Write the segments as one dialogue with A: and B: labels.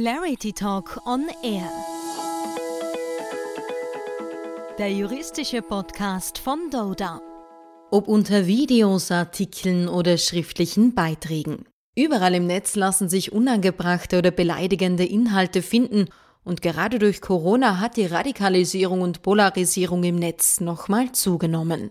A: Clarity Talk on Air. Der juristische Podcast von Doda. Ob unter Videos, Artikeln oder schriftlichen Beiträgen. Überall im Netz lassen sich unangebrachte oder beleidigende Inhalte finden und gerade durch Corona hat die Radikalisierung und Polarisierung im Netz nochmal zugenommen.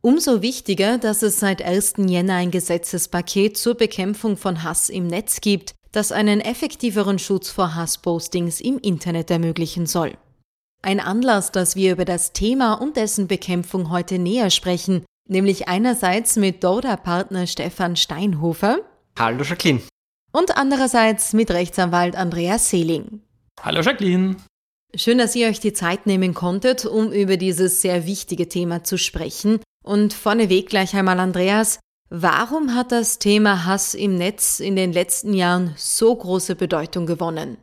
A: Umso wichtiger, dass es seit 1. Jänner ein Gesetzespaket zur Bekämpfung von Hass im Netz gibt, das einen effektiveren Schutz vor Hasspostings im Internet ermöglichen soll. Ein Anlass, dass wir über das Thema und dessen Bekämpfung heute näher sprechen, nämlich einerseits mit Doda-Partner Stefan Steinhofer.
B: Hallo Jacqueline.
A: Und andererseits mit Rechtsanwalt Andreas Seeling.
B: Hallo Jacqueline.
A: Schön, dass ihr euch die Zeit nehmen konntet, um über dieses sehr wichtige Thema zu sprechen. Und vorneweg gleich einmal Andreas, warum hat das Thema Hass im Netz in den letzten Jahren so große Bedeutung gewonnen?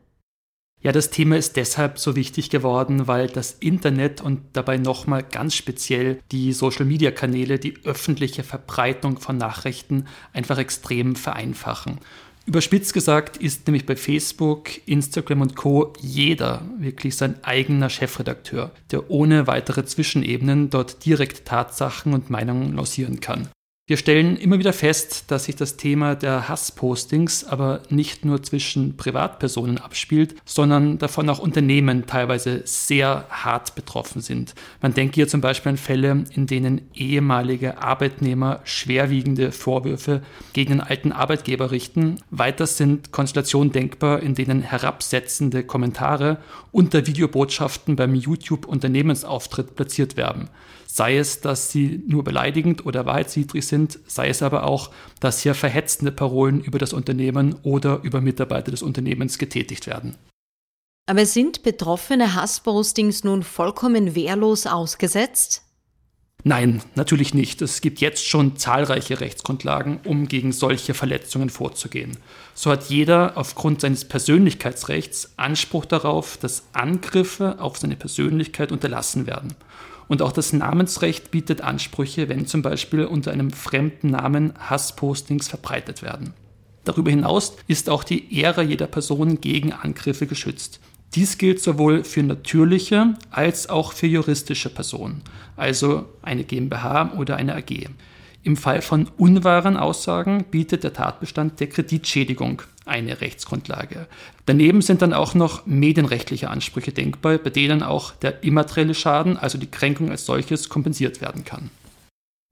B: Ja, das Thema ist deshalb so wichtig geworden, weil das Internet und dabei nochmal ganz speziell die Social-Media-Kanäle die öffentliche Verbreitung von Nachrichten einfach extrem vereinfachen. Überspitzt gesagt ist nämlich bei Facebook, Instagram und Co. jeder wirklich sein eigener Chefredakteur, der ohne weitere Zwischenebenen dort direkt Tatsachen und Meinungen lancieren kann. Wir stellen immer wieder fest, dass sich das Thema der Hasspostings aber nicht nur zwischen Privatpersonen abspielt, sondern davon auch Unternehmen teilweise sehr hart betroffen sind. Man denke hier zum Beispiel an Fälle, in denen ehemalige Arbeitnehmer schwerwiegende Vorwürfe gegen den alten Arbeitgeber richten. Weiter sind Konstellationen denkbar, in denen herabsetzende Kommentare unter Videobotschaften beim YouTube-Unternehmensauftritt platziert werden sei es, dass sie nur beleidigend oder wahrheitswidrig sind, sei es aber auch, dass hier verhetzende Parolen über das Unternehmen oder über Mitarbeiter des Unternehmens getätigt werden.
A: Aber sind betroffene Hasspostings nun vollkommen wehrlos ausgesetzt?
B: Nein, natürlich nicht. Es gibt jetzt schon zahlreiche Rechtsgrundlagen, um gegen solche Verletzungen vorzugehen. So hat jeder aufgrund seines Persönlichkeitsrechts Anspruch darauf, dass Angriffe auf seine Persönlichkeit unterlassen werden. Und auch das Namensrecht bietet Ansprüche, wenn zum Beispiel unter einem fremden Namen Hasspostings verbreitet werden. Darüber hinaus ist auch die Ehre jeder Person gegen Angriffe geschützt. Dies gilt sowohl für natürliche als auch für juristische Personen, also eine GmbH oder eine AG. Im Fall von unwahren Aussagen bietet der Tatbestand der Kreditschädigung eine Rechtsgrundlage. Daneben sind dann auch noch medienrechtliche Ansprüche denkbar, bei denen auch der immaterielle Schaden, also die Kränkung als solches, kompensiert werden kann.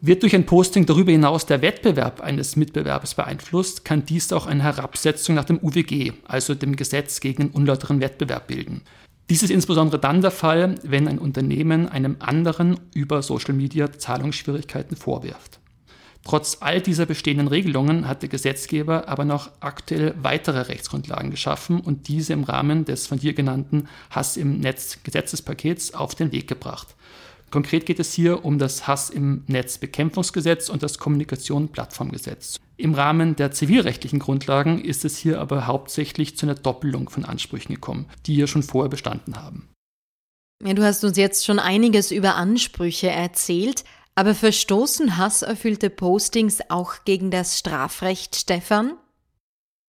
B: Wird durch ein Posting darüber hinaus der Wettbewerb eines Mitbewerbers beeinflusst, kann dies auch eine Herabsetzung nach dem UWG, also dem Gesetz gegen den unlauteren Wettbewerb, bilden. Dies ist insbesondere dann der Fall, wenn ein Unternehmen einem anderen über Social Media Zahlungsschwierigkeiten vorwirft. Trotz all dieser bestehenden Regelungen hat der Gesetzgeber aber noch aktuell weitere Rechtsgrundlagen geschaffen und diese im Rahmen des von dir genannten Hass im Netz Gesetzespakets auf den Weg gebracht. Konkret geht es hier um das Hass im Netz Bekämpfungsgesetz und das Kommunikation Plattformgesetz. Im Rahmen der zivilrechtlichen Grundlagen ist es hier aber hauptsächlich zu einer Doppelung von Ansprüchen gekommen, die hier schon vorher bestanden haben.
A: Ja, du hast uns jetzt schon einiges über Ansprüche erzählt. Aber verstoßen hasserfüllte Postings auch gegen das Strafrecht, Stefan?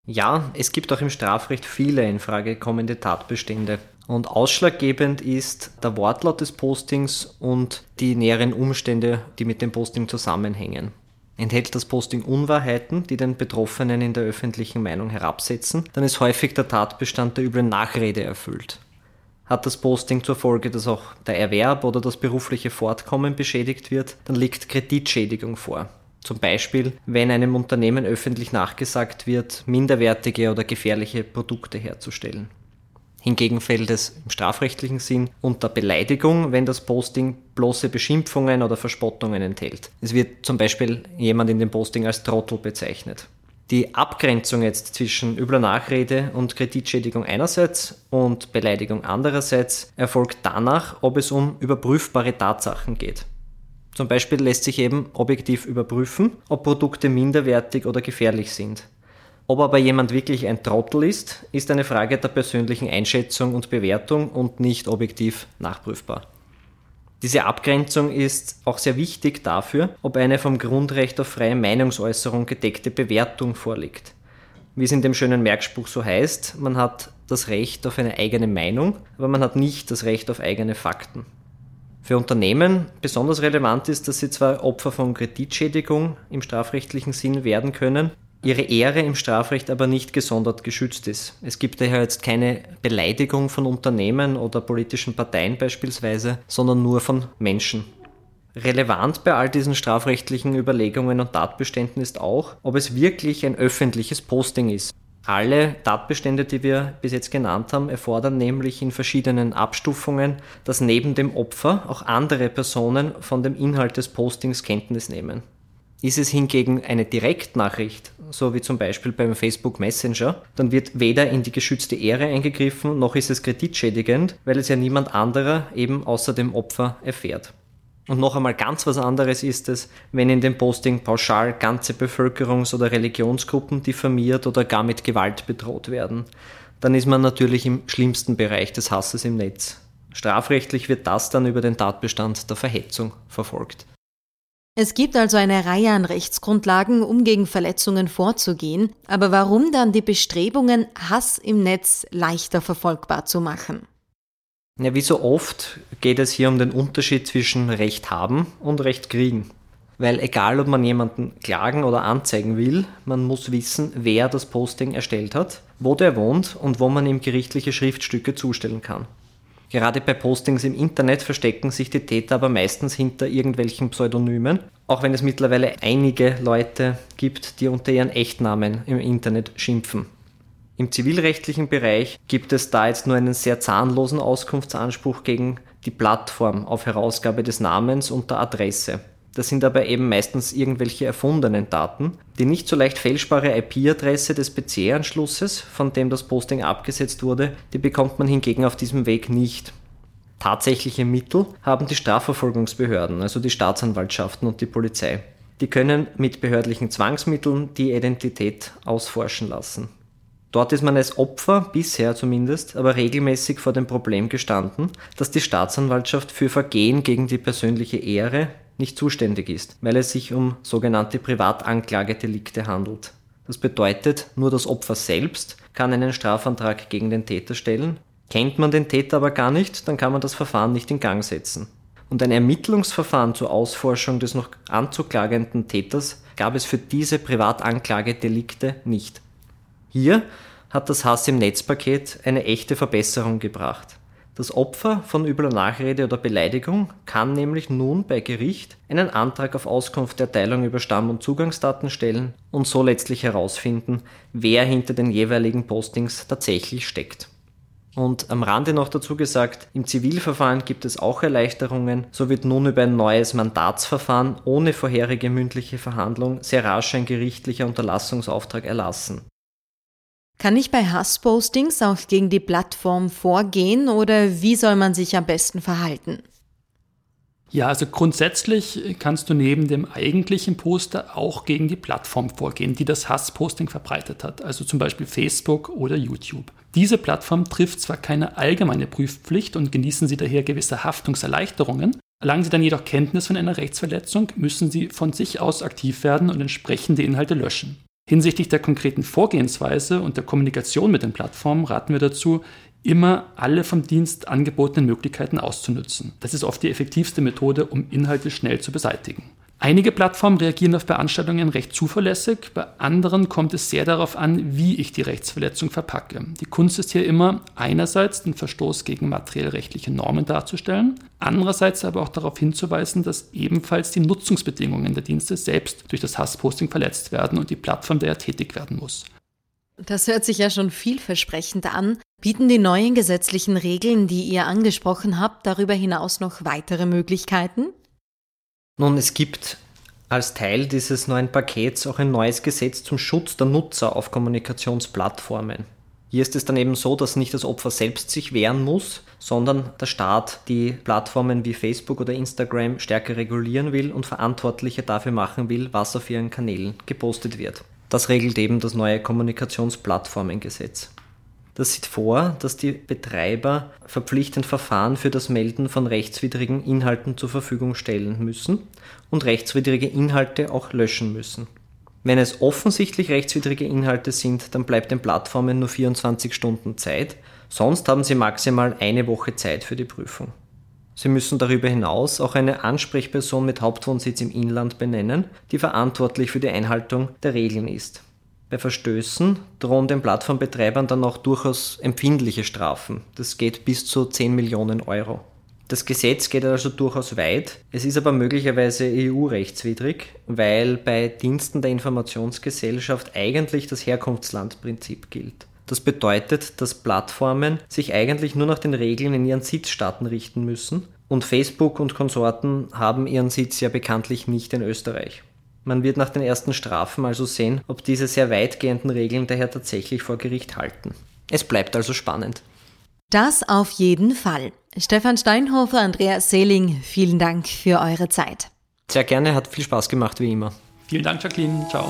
C: Ja, es gibt auch im Strafrecht viele in Frage kommende Tatbestände. Und ausschlaggebend ist der Wortlaut des Postings und die näheren Umstände, die mit dem Posting zusammenhängen. Enthält das Posting Unwahrheiten, die den Betroffenen in der öffentlichen Meinung herabsetzen, dann ist häufig der Tatbestand der üblen Nachrede erfüllt hat das Posting zur Folge, dass auch der Erwerb oder das berufliche Fortkommen beschädigt wird, dann liegt Kreditschädigung vor. Zum Beispiel, wenn einem Unternehmen öffentlich nachgesagt wird, minderwertige oder gefährliche Produkte herzustellen. Hingegen fällt es im strafrechtlichen Sinn unter Beleidigung, wenn das Posting bloße Beschimpfungen oder Verspottungen enthält. Es wird zum Beispiel jemand in dem Posting als Trottel bezeichnet. Die Abgrenzung jetzt zwischen übler Nachrede und Kreditschädigung einerseits und Beleidigung andererseits erfolgt danach, ob es um überprüfbare Tatsachen geht. Zum Beispiel lässt sich eben objektiv überprüfen, ob Produkte minderwertig oder gefährlich sind. Ob aber jemand wirklich ein Trottel ist, ist eine Frage der persönlichen Einschätzung und Bewertung und nicht objektiv nachprüfbar. Diese Abgrenzung ist auch sehr wichtig dafür, ob eine vom Grundrecht auf freie Meinungsäußerung gedeckte Bewertung vorliegt. Wie es in dem schönen Merkspruch so heißt, man hat das Recht auf eine eigene Meinung, aber man hat nicht das Recht auf eigene Fakten. Für Unternehmen besonders relevant ist, dass sie zwar Opfer von Kreditschädigung im strafrechtlichen Sinn werden können, ihre Ehre im Strafrecht aber nicht gesondert geschützt ist. Es gibt daher jetzt keine Beleidigung von Unternehmen oder politischen Parteien beispielsweise, sondern nur von Menschen. Relevant bei all diesen strafrechtlichen Überlegungen und Tatbeständen ist auch, ob es wirklich ein öffentliches Posting ist. Alle Tatbestände, die wir bis jetzt genannt haben, erfordern nämlich in verschiedenen Abstufungen, dass neben dem Opfer auch andere Personen von dem Inhalt des Postings Kenntnis nehmen. Ist es hingegen eine Direktnachricht, so wie zum Beispiel beim Facebook Messenger, dann wird weder in die geschützte Ehre eingegriffen, noch ist es kreditschädigend, weil es ja niemand anderer eben außer dem Opfer erfährt. Und noch einmal ganz was anderes ist es, wenn in dem Posting pauschal ganze Bevölkerungs- oder Religionsgruppen diffamiert oder gar mit Gewalt bedroht werden. Dann ist man natürlich im schlimmsten Bereich des Hasses im Netz. Strafrechtlich wird das dann über den Tatbestand der Verhetzung verfolgt.
A: Es gibt also eine Reihe an Rechtsgrundlagen, um gegen Verletzungen vorzugehen, aber warum dann die Bestrebungen, Hass im Netz leichter verfolgbar zu machen?
C: Ja, wie so oft geht es hier um den Unterschied zwischen Recht haben und Recht kriegen. Weil egal, ob man jemanden klagen oder anzeigen will, man muss wissen, wer das Posting erstellt hat, wo der wohnt und wo man ihm gerichtliche Schriftstücke zustellen kann. Gerade bei Postings im Internet verstecken sich die Täter aber meistens hinter irgendwelchen Pseudonymen, auch wenn es mittlerweile einige Leute gibt, die unter ihren Echtnamen im Internet schimpfen. Im zivilrechtlichen Bereich gibt es da jetzt nur einen sehr zahnlosen Auskunftsanspruch gegen die Plattform auf Herausgabe des Namens und der Adresse. Das sind aber eben meistens irgendwelche erfundenen Daten. Die nicht so leicht fälschbare IP-Adresse des PC-Anschlusses, von dem das Posting abgesetzt wurde, die bekommt man hingegen auf diesem Weg nicht. Tatsächliche Mittel haben die Strafverfolgungsbehörden, also die Staatsanwaltschaften und die Polizei. Die können mit behördlichen Zwangsmitteln die Identität ausforschen lassen. Dort ist man als Opfer, bisher zumindest, aber regelmäßig vor dem Problem gestanden, dass die Staatsanwaltschaft für Vergehen gegen die persönliche Ehre nicht zuständig ist, weil es sich um sogenannte Privatanklagedelikte handelt. Das bedeutet, nur das Opfer selbst kann einen Strafantrag gegen den Täter stellen. Kennt man den Täter aber gar nicht, dann kann man das Verfahren nicht in Gang setzen. Und ein Ermittlungsverfahren zur Ausforschung des noch anzuklagenden Täters gab es für diese Privatanklagedelikte nicht. Hier hat das Hass im Netzpaket eine echte Verbesserung gebracht. Das Opfer von übler Nachrede oder Beleidigung kann nämlich nun bei Gericht einen Antrag auf Auskunft der Teilung über Stamm- und Zugangsdaten stellen und so letztlich herausfinden, wer hinter den jeweiligen Postings tatsächlich steckt. Und am Rande noch dazu gesagt, im Zivilverfahren gibt es auch Erleichterungen. So wird nun über ein neues Mandatsverfahren ohne vorherige mündliche Verhandlung sehr rasch ein gerichtlicher Unterlassungsauftrag erlassen.
A: Kann ich bei Hasspostings auch gegen die Plattform vorgehen oder wie soll man sich am besten verhalten?
B: Ja, also grundsätzlich kannst du neben dem eigentlichen Poster auch gegen die Plattform vorgehen, die das Hassposting verbreitet hat, also zum Beispiel Facebook oder YouTube. Diese Plattform trifft zwar keine allgemeine Prüfpflicht und genießen sie daher gewisse Haftungserleichterungen, erlangen sie dann jedoch Kenntnis von einer Rechtsverletzung, müssen sie von sich aus aktiv werden und entsprechende Inhalte löschen. Hinsichtlich der konkreten Vorgehensweise und der Kommunikation mit den Plattformen raten wir dazu, immer alle vom Dienst angebotenen Möglichkeiten auszunutzen. Das ist oft die effektivste Methode, um Inhalte schnell zu beseitigen. Einige Plattformen reagieren auf Beanstandungen recht zuverlässig, bei anderen kommt es sehr darauf an, wie ich die Rechtsverletzung verpacke. Die Kunst ist hier immer einerseits den Verstoß gegen materiellrechtliche Normen darzustellen, andererseits aber auch darauf hinzuweisen, dass ebenfalls die Nutzungsbedingungen der Dienste selbst durch das Hassposting verletzt werden und die Plattform daher tätig werden muss.
A: Das hört sich ja schon vielversprechend an. Bieten die neuen gesetzlichen Regeln, die ihr angesprochen habt, darüber hinaus noch weitere Möglichkeiten?
C: Nun, es gibt als Teil dieses neuen Pakets auch ein neues Gesetz zum Schutz der Nutzer auf Kommunikationsplattformen. Hier ist es dann eben so, dass nicht das Opfer selbst sich wehren muss, sondern der Staat die Plattformen wie Facebook oder Instagram stärker regulieren will und Verantwortliche dafür machen will, was auf ihren Kanälen gepostet wird. Das regelt eben das neue Kommunikationsplattformengesetz. Das sieht vor, dass die Betreiber verpflichtend Verfahren für das Melden von rechtswidrigen Inhalten zur Verfügung stellen müssen und rechtswidrige Inhalte auch löschen müssen. Wenn es offensichtlich rechtswidrige Inhalte sind, dann bleibt den Plattformen nur 24 Stunden Zeit, sonst haben sie maximal eine Woche Zeit für die Prüfung. Sie müssen darüber hinaus auch eine Ansprechperson mit Hauptwohnsitz im Inland benennen, die verantwortlich für die Einhaltung der Regeln ist. Bei Verstößen drohen den Plattformbetreibern dann auch durchaus empfindliche Strafen. Das geht bis zu 10 Millionen Euro. Das Gesetz geht also durchaus weit. Es ist aber möglicherweise EU-rechtswidrig, weil bei Diensten der Informationsgesellschaft eigentlich das Herkunftslandprinzip gilt. Das bedeutet, dass Plattformen sich eigentlich nur nach den Regeln in ihren Sitzstaaten richten müssen und Facebook und Konsorten haben ihren Sitz ja bekanntlich nicht in Österreich. Man wird nach den ersten Strafen also sehen, ob diese sehr weitgehenden Regeln daher tatsächlich vor Gericht halten. Es bleibt also spannend.
A: Das auf jeden Fall. Stefan Steinhofer, Andreas Seeling, vielen Dank für eure Zeit.
C: Sehr gerne, hat viel Spaß gemacht wie immer.
B: Vielen Dank, Jacqueline. Ciao.